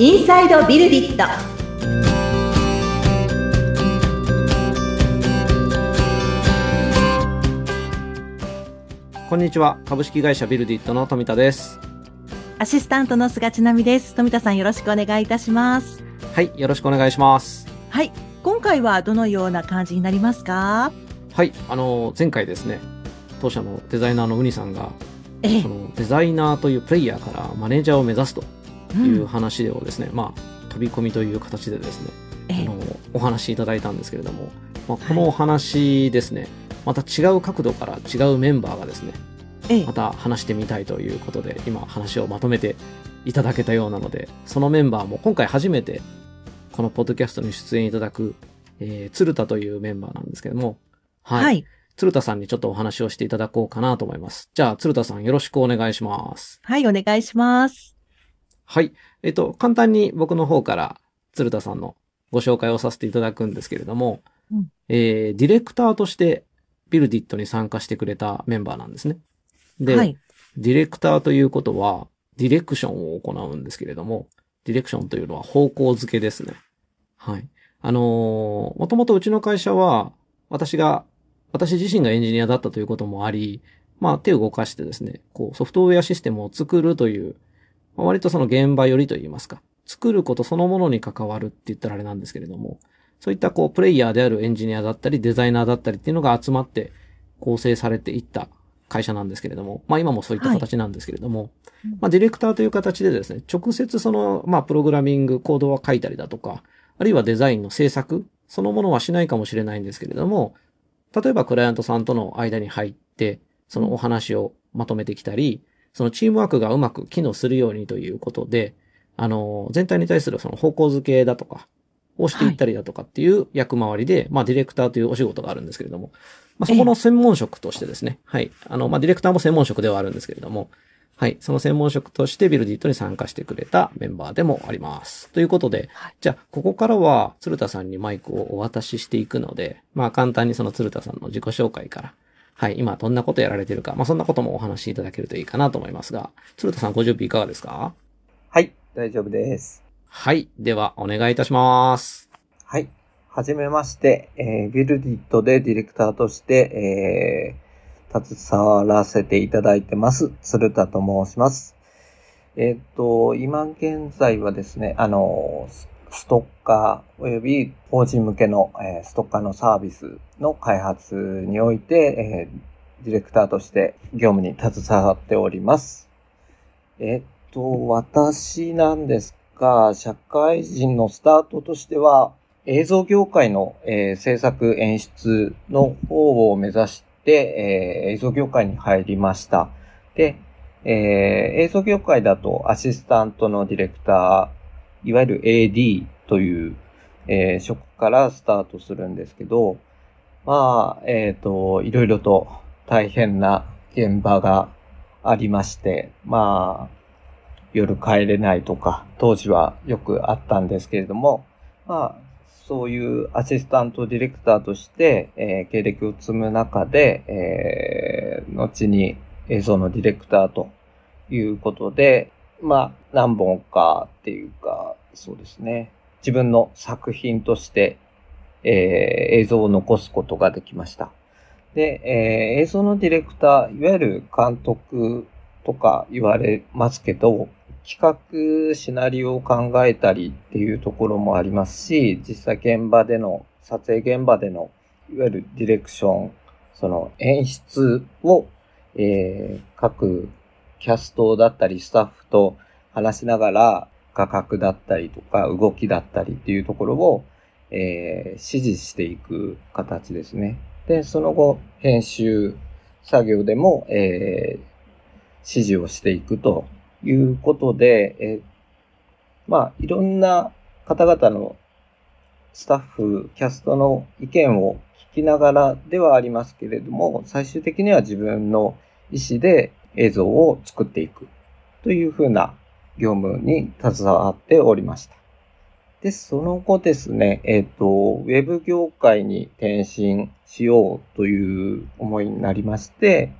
インサイドビルディット。こんにちは。株式会社ビルディットの富田です。アシスタントの菅千奈美です。富田さんよろしくお願いいたします。はいよろしくお願いします。はい今回はどのような感じになりますか？はいあの前回ですね当社のデザイナーのウニさんがええ。そのデザイナーというプレイヤーからマネージャーを目指すという話をですね、まあ飛び込みという形でですねええ。あのお話しいただいたんですけれども、まあ、このお話ですね、また違う角度から違うメンバーがですねええ。また話してみたいということで今話をまとめていただけたようなのでそのメンバーも今回初めてこのポッドキャストに出演いただく、えー、鶴田というメンバーなんですけどもはい、はい。鶴田さんにちょっとお話をしていただこうかなと思います。じゃあ鶴田さんよろしくお願いします。はいお願いしますはいえっと簡単に僕の方から鶴田さんのご紹介をさせていただくんですけれども、うんえーディレクターとしてビルディットに参加してくれたメンバーなんですねで、はいディレクターということは、ディレクションを行うんですけれども、ディレクションというのは方向づけですね。はい。あのーもともとうちの会社は、私が、私自身がエンジニアだったということもあり、まあ手を動かしてですね、こうソフトウェアシステムを作るという、まあ割とその現場寄りといいますか、作ることそのものに関わるって言ったらあれなんですけれども、そういったこうプレイヤーであるエンジニアだったりデザイナーだったりっていうのが集まって構成されていった会社なんですけれども、まあ今もそういった形なんですけれども、うん。まあディレクターという形でですね、直接その、まあプログラミング、コードは書いたりだとか、あるいはデザインの制作、そのものはしないかもしれないんですけれども、例えばクライアントさんとの間に入って、そのお話をまとめてきたり、そのチームワークがうまく機能するようにということで、あの、全体に対するその方向づけだとか、をしていったりだとかっていう役回りで、まあディレクターというお仕事があるんですけれども、まあそこの専門職としてですね、はい。あの、まあディレクターも専門職ではあるんですけれども、はい。その専門職としてビルディットに参加してくれたメンバーでもあります。ということで、はいじゃあ、ここからは鶴田さんにマイクをお渡ししていくので、まあ簡単にその鶴田さんの自己紹介から、はい。今どんなことやられてるか、まあそんなこともお話しいただけるといいかなと思いますが、鶴田さんご準備いかがですか？はい、大丈夫です。はい。では、お願いいたします。はい。はじめまして、えービルディットでディレクターとして、えー携わらせていただいてます、鶴田と申します。えーっと、今現在はですね、あの、スストッカー及び法人向けの、えストッカーのサービスの開発において、えディレクターとして業務に携わっております。えっと、私なんですが、社会人のスタートとしては、映像業界の、え制作演出の方を目指して、え映像業界に入りました。で、えー映像業界だとアシスタントのディレクター、いわゆる AD という、えー職からスタートするんですけど、まあ、えっ、と、いろいろと大変な現場がありまして、まあ、夜帰れないとか、当時はよくあったんですけれども、まあ、そういうアシスタントディレクターとして、えー経歴を積む中で、えー後に映像のディレクターということで、まあ、何本かっていうか、そうですね。自分の作品として、えー映像を残すことができました。で、えー映像のディレクター、いわゆる監督とか言われますけど、企画、シナリオを考えたりっていうところもありますし、実際現場での、撮影現場での、いわゆるディレクション、その演出を、えー各キャストだったりスタッフと話しながら画角だったりとか動きだったりっていうところを、えー指示していく形ですね。で、その後、編集作業でも、えー指示をしていくということで、えーまあ、いろんな方々のスタッフ、キャストの意見を聞きながらではありますけれども、最終的には自分の意思で映像を作っていくというふうな業務に携わっておりました。で、その後ですね、えっ、と、ウェブ業界に転身しようという思いになりまして、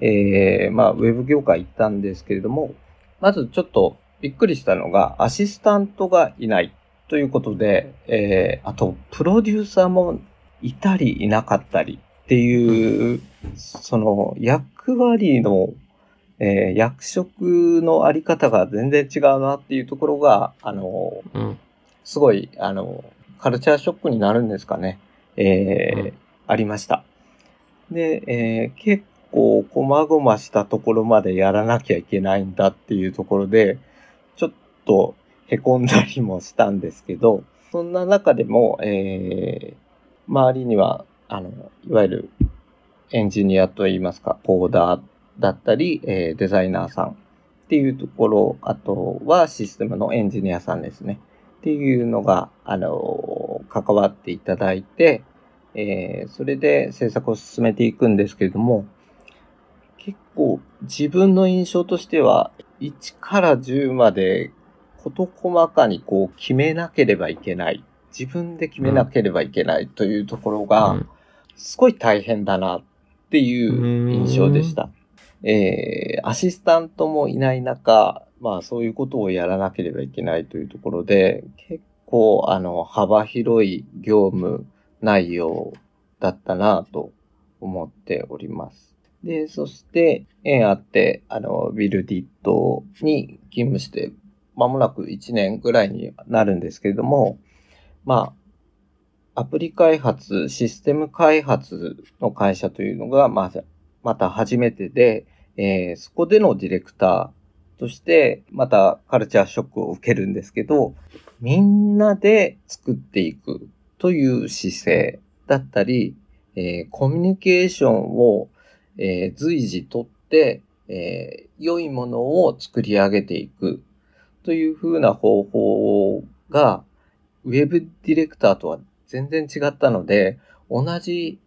えーまあ、ウェブ業界行ったんですけれども、まずちょっと、びっくりしたのが、アシスタントがいないということで、えー、あと、プロデューサーもいたりいなかったりっていう、その役割の、えー役職のあり方が全然違うなっていうところが、あの、うん。すごい、あの、カルチャーショックになるんですかね。えーうんありました。で、えー結構、こまごましたところまでやらなきゃいけないんだっていうところで、ちょっと凹んだりもしたんですけど、そんな中でも、えー周りには、あの、いわゆるエンジニアといいますか、コーダーだったり、えーデザイナーさんっていうところ、あとはシステムのエンジニアさんですね。っていうのが、あの、関わっていただいて、えーそれで制作を進めていくんですけれども、結構自分の印象としては、1から10まで事細かにこう決めなければいけない。自分で決めなければいけないというところが、うんすごい大変だなっていう印象でした。えー、アシスタントもいない中、まあそういうことをやらなければいけないというところで、結構あの幅広い業務内容だったなと思っております。で、そして縁あって、あの、ビルディットに勤務して、間もなく1年ぐらいになるんですけれども、まあ、アプリ開発、システム開発の会社というのが、まあ、また初めてで、えーそこでのディレクターとして、またカルチャーショックを受けるんですけど、みんなで作っていくという姿勢だったり、えーコミュニケーションを、えー随時とって、えー良いものを作り上げていくという風な方法が、ウェブディレクターとは全然違ったので、同じ、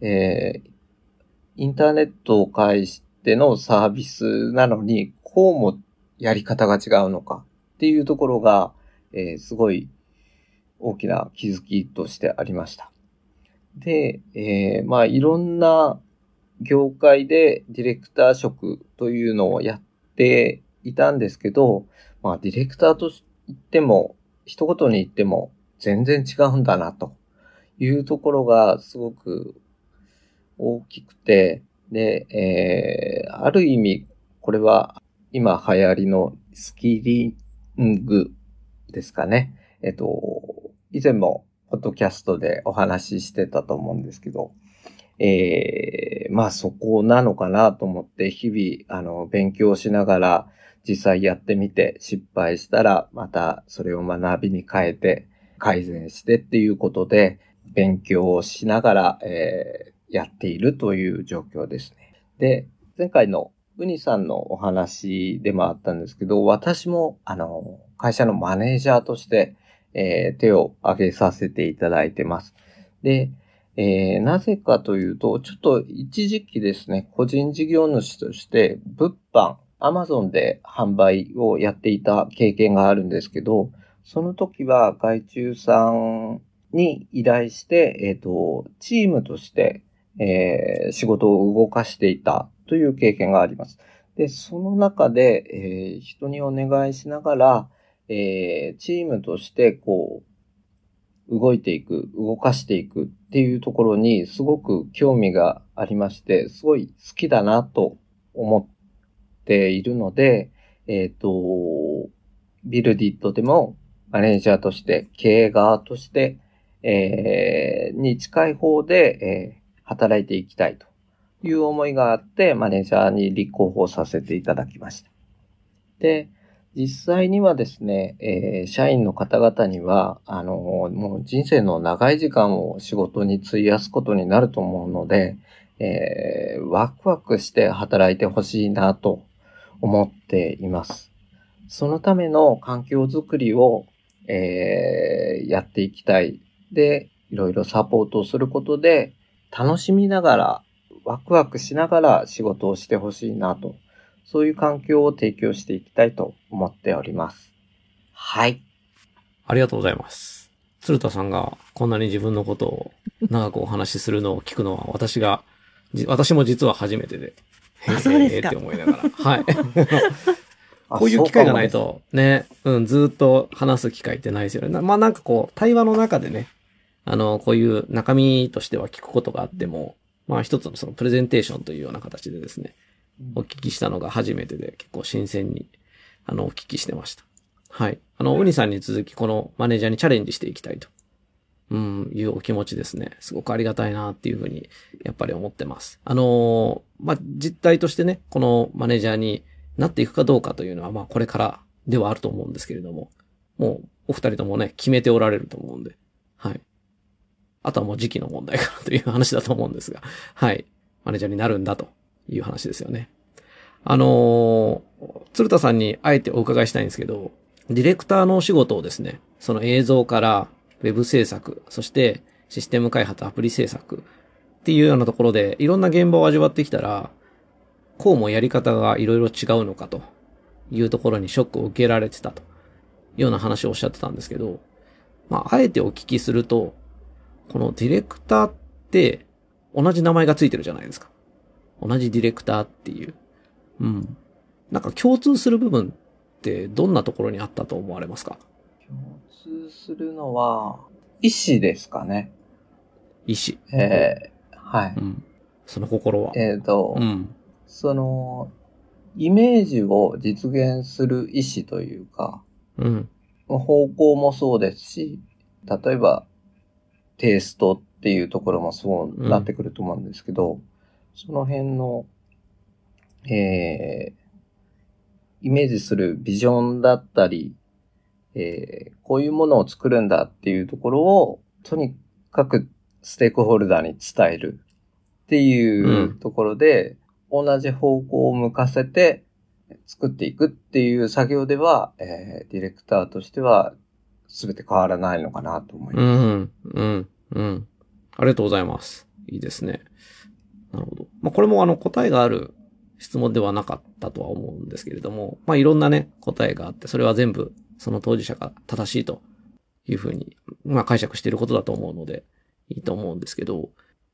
えーインターネットを介してのサービスなのに、こうもやり方が違うのかっていうところが、えーすごい大きな気づきとしてありました。で、えーまあいろんな業界でディレクター職というのをやっていたんですけど、まあディレクターと言っても、一言に言っても全然違うんだなというところがすごく大きくて、で、えーある意味、これは今流行りのスキリングですかね。えっと、以前もポッドキャストでお話ししてたと思うんですけど、えーまあそこなのかなと思って日々、あの、勉強しながら実際やってみて失敗したらまたそれを学びに変えて改善してっていうことで勉強をしながら、えーやっているという状況ですね。で、前回のウニさんのお話でもあったんですけど、私も、あの、会社のマネージャーとして、えー手を挙げさせていただいてます。で、えーなぜかというと、ちょっと一時期ですね、個人事業主として物販、アマゾンで販売をやっていた経験があるんですけど、その時は外注さんに依頼して、えっ、と、チームとして、えー仕事を動かしていたという経験があります。で、その中で、えー人にお願いしながら、えーチームとして、こう、動いていく、動かしていくっていうところにすごく興味がありまして、すごい好きだなと思っているので、えっ、と、ビルディットでもマネージャーとして、経営側として、えーに近い方で、え働いていきたいという思いがあって、マネージャーに立候補させていただきました。で、実際にはですね、えー社員の方々には、あの、もう人生の長い時間を仕事に費やすことになると思うので、えーワクワクして働いてほしいなと思っています。そのための環境づくりを、えーやっていきたい。で、いろいろサポートをすることで、楽しみながら、ワクワクしながら仕事をしてほしいなと。そういう環境を提供していきたいと思っております。はい。ありがとうございます。鶴田さんがこんなに自分のことを長くお話しするのを聞くのは私が、じ私も実は初めてで。あそうですかへーって思いながら。はい。あこういう機会がないと、ね、うん、ずっと話す機会ってないですよね。なまあなんかこう、対話の中でね、あの、こういう中身としては聞くことがあっても、まあ一つのそのプレゼンテーションというような形でですね、お聞きしたのが初めてで結構新鮮に、あの、お聞きしてました。はい。あの、ウニさんに続きこのマネージャーにチャレンジしていきたいと、うん、いうお気持ちですね。すごくありがたいなっていうふうに、やっぱり思ってます。あのーまあ、実態としてね、このマネージャーになっていくかどうかというのは、まあ、これからではあると思うんですけれども、もう、お二人ともね、決めておられると思うんで、はい。あとはもう時期の問題かなという話だと思うんですが、はい。マネージャーになるんだという話ですよね。あのー鶴田さんにあえてお伺いしたいんですけど、ディレクターのお仕事をですね、その映像からウェブ制作、そしてシステム開発、アプリ制作っていうようなところで、いろんな現場を味わってきたら、こうもやり方がいろいろ違うのかというところにショックを受けられてたというような話をおっしゃってたんですけど、まあ、あえてお聞きすると、このディレクターって同じ名前がついてるじゃないですか。同じディレクターっていう。うん。なんか共通する部分ってどんなところにあったと思われますか？共通するのは、意思ですかね。意思。えーはい。うん。その心は。えっ、と、うん。その、イメージを実現する意思というか、うん。方向もそうですし、例えば、テイストっていうところもそうなってくると思うんですけど、その辺の、えー、イメージするビジョンだったり、えー、こういうものを作るんだっていうところを、とにかくステークホルダーに伝えるっていうところで、同じ方向を向かせて作っていくっていう作業では、えーディレクターとしては全て変わらないのかなと思いうます。ん。うん。うん。ありがとうございます。いいですね。なるほど。まあ、これもあの答えがある質問ではなかったとは思うんですけれども、まあ、いろんなね、答えがあって、それは全部その当事者が正しいというふうに、まあ、解釈していることだと思うので、いいと思うんですけど、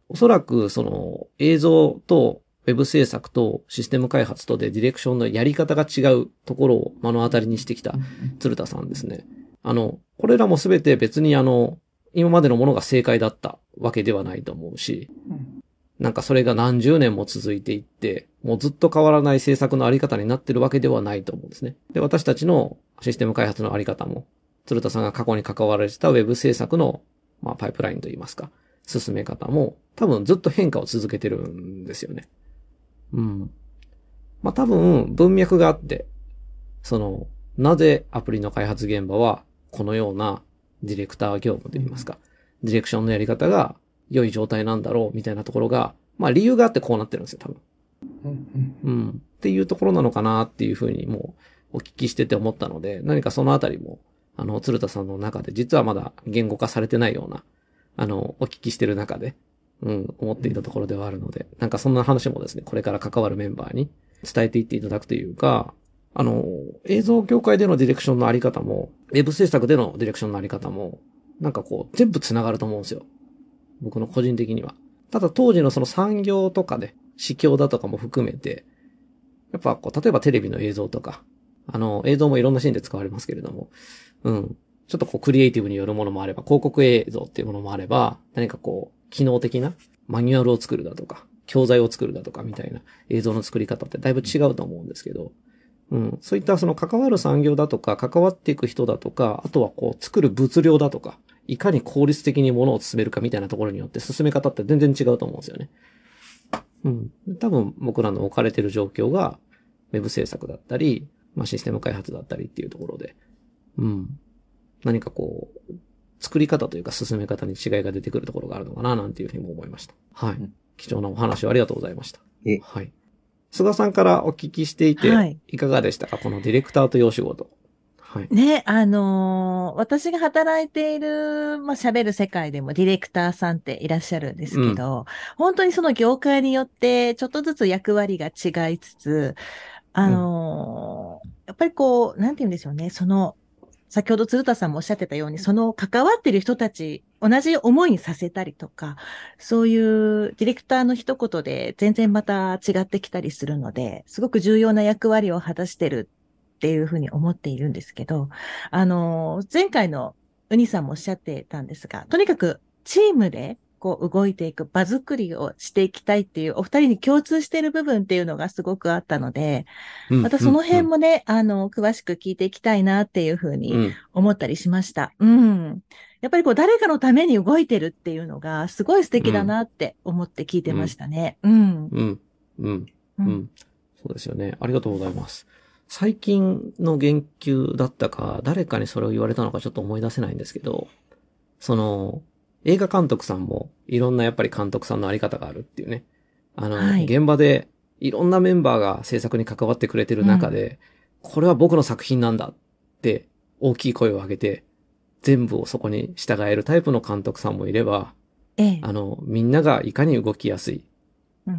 おそらくその映像とウェブ制作とシステム開発とでディレクションのやり方が違うところを目の当たりにしてきた鶴田さんですね。あの、これらもすべて別にあの、今までのものが正解だったわけではないと思うし、なんかそれが何十年も続いていって、もうずっと変わらない制作のあり方になってるわけではないと思うんですね。で、私たちのシステム開発のあり方も、鶴田さんが過去に関わられてたウェブ制作の、まあ、パイプラインといいますか、進め方も、多分ずっと変化を続けてるんですよね。うん。まあ、多分文脈があって、その、なぜアプリの開発現場は、このようなディレクター業務といいますか、ディレクションのやり方が良い状態なんだろうみたいなところが、まあ理由があってこうなってるんですよ、多分。うんうん。っていうところなのかなっていうふうにもうお聞きしてて思ったので、何かそのあたりも、あの、鶴田さんの中で実はまだ言語化されてないような、あの、お聞きしてる中で、うん、思っていたところではあるので、なんかそんな話もですね、これから関わるメンバーに伝えていっていただくというか、あの、映像業界でのディレクションのあり方も、ウェブ制作でのディレクションのあり方も、なんかこう、全部繋がると思うんですよ。僕の個人的には。ただ当時のその産業とかで、市況だとかも含めて、やっぱこう、例えばテレビの映像とか、あの、映像もいろんなシーンで使われますけれども、うん。ちょっとこう、クリエイティブによるものもあれば、広告映像っていうものもあれば、何かこう、機能的なマニュアルを作るだとか、教材を作るだとかみたいな映像の作り方ってだいぶ違うと思うんですけど、うん。そういったその関わる産業だとか、関わっていく人だとか、あとはこう、作る物量だとか、いかに効率的に物を進めるかみたいなところによって進め方って全然違うと思うんですよね。うん。多分僕らの置かれてる状況が、ウェブ制作だったり、まあシステム開発だったりっていうところで、うん。何かこう、作り方というか進め方に違いが出てくるところがあるのかななんていうふうにも思いました。はいうん。貴重なお話をありがとうございました。はい。菅さんからお聞きしていて、はいいかがでしたか？このディレクターというお仕事。はい。ね、あのー私が働いている、まあ、喋る世界でもディレクターさんっていらっしゃるんですけど、本当にその業界によってちょっとずつ役割が違いつつ、あのーやっぱりこう、なんて言うんでしょうね、その、先ほど鶴田さんもおっしゃってたように、その関わっている人たち、同じ思いにさせたりとか、そういうディレクターの一言で全然また違ってきたりするので、すごく重要な役割を果たしてるっっていうふうに思っているんですけど、あの、前回のウニさんもおっしゃってたんですが、とにかくチームでこう動いていく場作りをしていきたいっていうお二人に共通している部分っていうのがすごくあったので、またその辺もね、あの、詳しく聞いていきたいなっていうふうに思ったりしました。うん。やっぱりこう誰かのために動いてるっていうのがすごい素敵だなって思って聞いてましたね。うん。うん。うん。うん。そうですよね。ありがとうございます。最近の言及だったか、誰かにそれを言われたのかちょっと思い出せないんですけど、その、映画監督さんもいろんなやっぱり監督さんのあり方があるっていうね。あの、はい、現場でいろんなメンバーが制作に関わってくれてる中で、うん、これは僕の作品なんだって大きい声を上げて、全部をそこに従えるタイプの監督さんもいれば、ええ、あの、みんながいかに動きやすい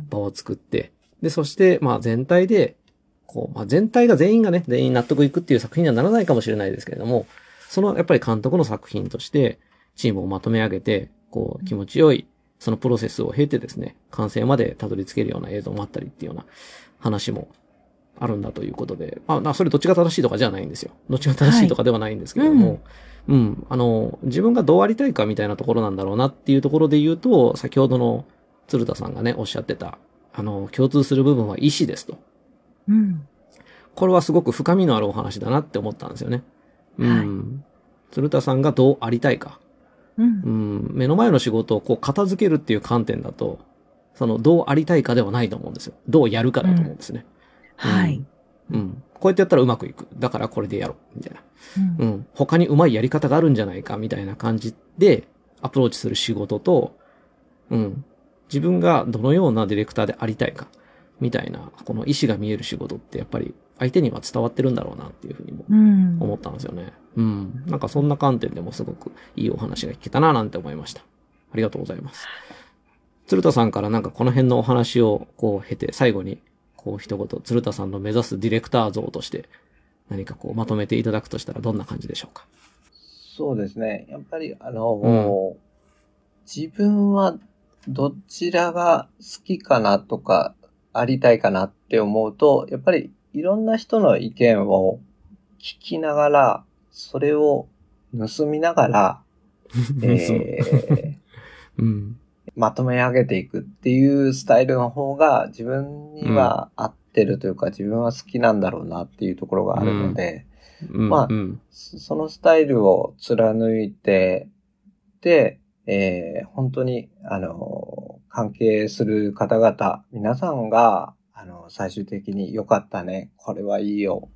場を作って、うん、で、そして、まあ全体で、こう、まあ全体が全員がね、全員納得いくっていう作品にはならないかもしれないですけれども、そのやっぱり監督の作品として、チームをまとめ上げて、こう、気持ちよい、そのプロセスを経てですね、完成までたどり着けるような映像もあったりっていうような話もあるんだということで、まあ、それどっちが正しいとかじゃないんですよ。どっちが正しいとかではないんですけれども、はいうん、うん、あの、自分がどうありたいかみたいなところなんだろうなっていうところで言うと、先ほどの鶴田さんがね、おっしゃってた、あの、共通する部分は意志ですと。うん。これはすごく深みのあるお話だなって思ったんですよね。うん。はい、鶴田さんがどうありたいか。うん、目の前の仕事をこう片付けるっていう観点だと、そのどうありたいかではないと思うんですよ。どうやるかだと思うんですね。うん、はい。うん。こうやってやったらうまくいく。だからこれでやろう。みたいな。うん。うん、他にうまいやり方があるんじゃないか、みたいな感じでアプローチする仕事と、うん。自分がどのようなディレクターでありたいか、みたいな、この意思が見える仕事ってやっぱり相手には伝わってるんだろうなっていうふうにも思ったんですよね。うん。なんかそんな観点でもすごくいいお話が聞けたななんて思いました。ありがとうございます。鶴田さんからなんかこの辺のお話をこう経て最後にこう一言鶴田さんの目指すディレクター像として何かこうまとめていただくとしたらどんな感じでしょうか？そうですね。やっぱりあの、うん、自分はどちらが好きかなとかありたいかなって思うと、やっぱりいろんな人の意見を聞きながら、それを盗みながら、えーうん、まとめ上げていくっていうスタイルの方が自分には合ってるというか、うん、自分は好きなんだろうなっていうところがあるので、うん、まあ、そのスタイルを貫いて、で、えー、本当に、あの、関係する方々、皆さんが、あの、最終的に良かったね、これはいいよ、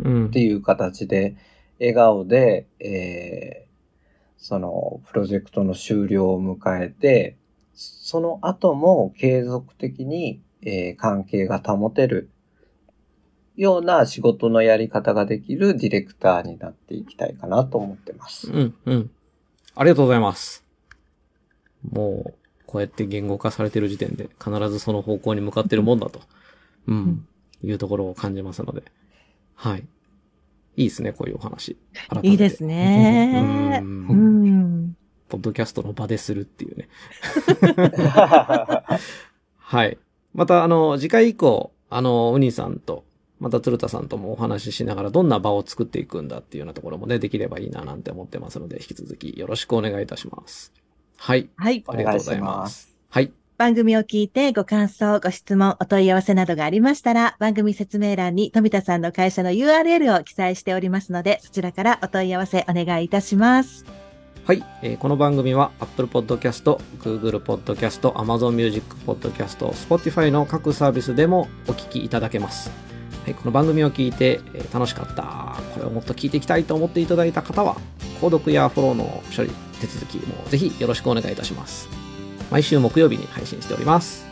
っていう形で、笑顔で、えー、その、プロジェクトの終了を迎えて、その後も継続的に、えー、関係が保てるような仕事のやり方ができるディレクターになっていきたいかなと思ってます。うん、うん。ありがとうございます。もう、こうやって言語化されてる時点で必ずその方向に向かってるもんだと。うん。いうところを感じますので。はい。いいですね、こういうお話。いいですね。うん。ポッドキャストの場でするっていうね。はい。また、あの、次回以降、あの、ウニさんと、また鶴田さんともお話ししながら、どんな場を作っていくんだっていうようなところもね、できればいいななんて思ってますので、引き続きよろしくお願いいたします。はい。はい。ありがとうございます。はい。番組を聞いてご感想、ご質問、お問い合わせなどがありましたら、番組説明欄に富田さんの会社の URL を記載しておりますので、そちらからお問い合わせお願いいたします。はい、えー、この番組は Apple Podcast、Google Podcast、Amazon Music Podcast、Spotify の各サービスでもお聞きいただけます。はい、この番組を聞いて、えー、楽しかった、これをもっと聞いていきたいと思っていただいた方は、購読やフォローの処理、手続きもぜひよろしくお願いいたします。毎週木曜日に配信しております。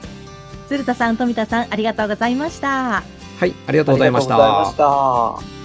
鶴田さん、富田さん、ありがとうございました。はい、ありがとうございました。ありがとうございました。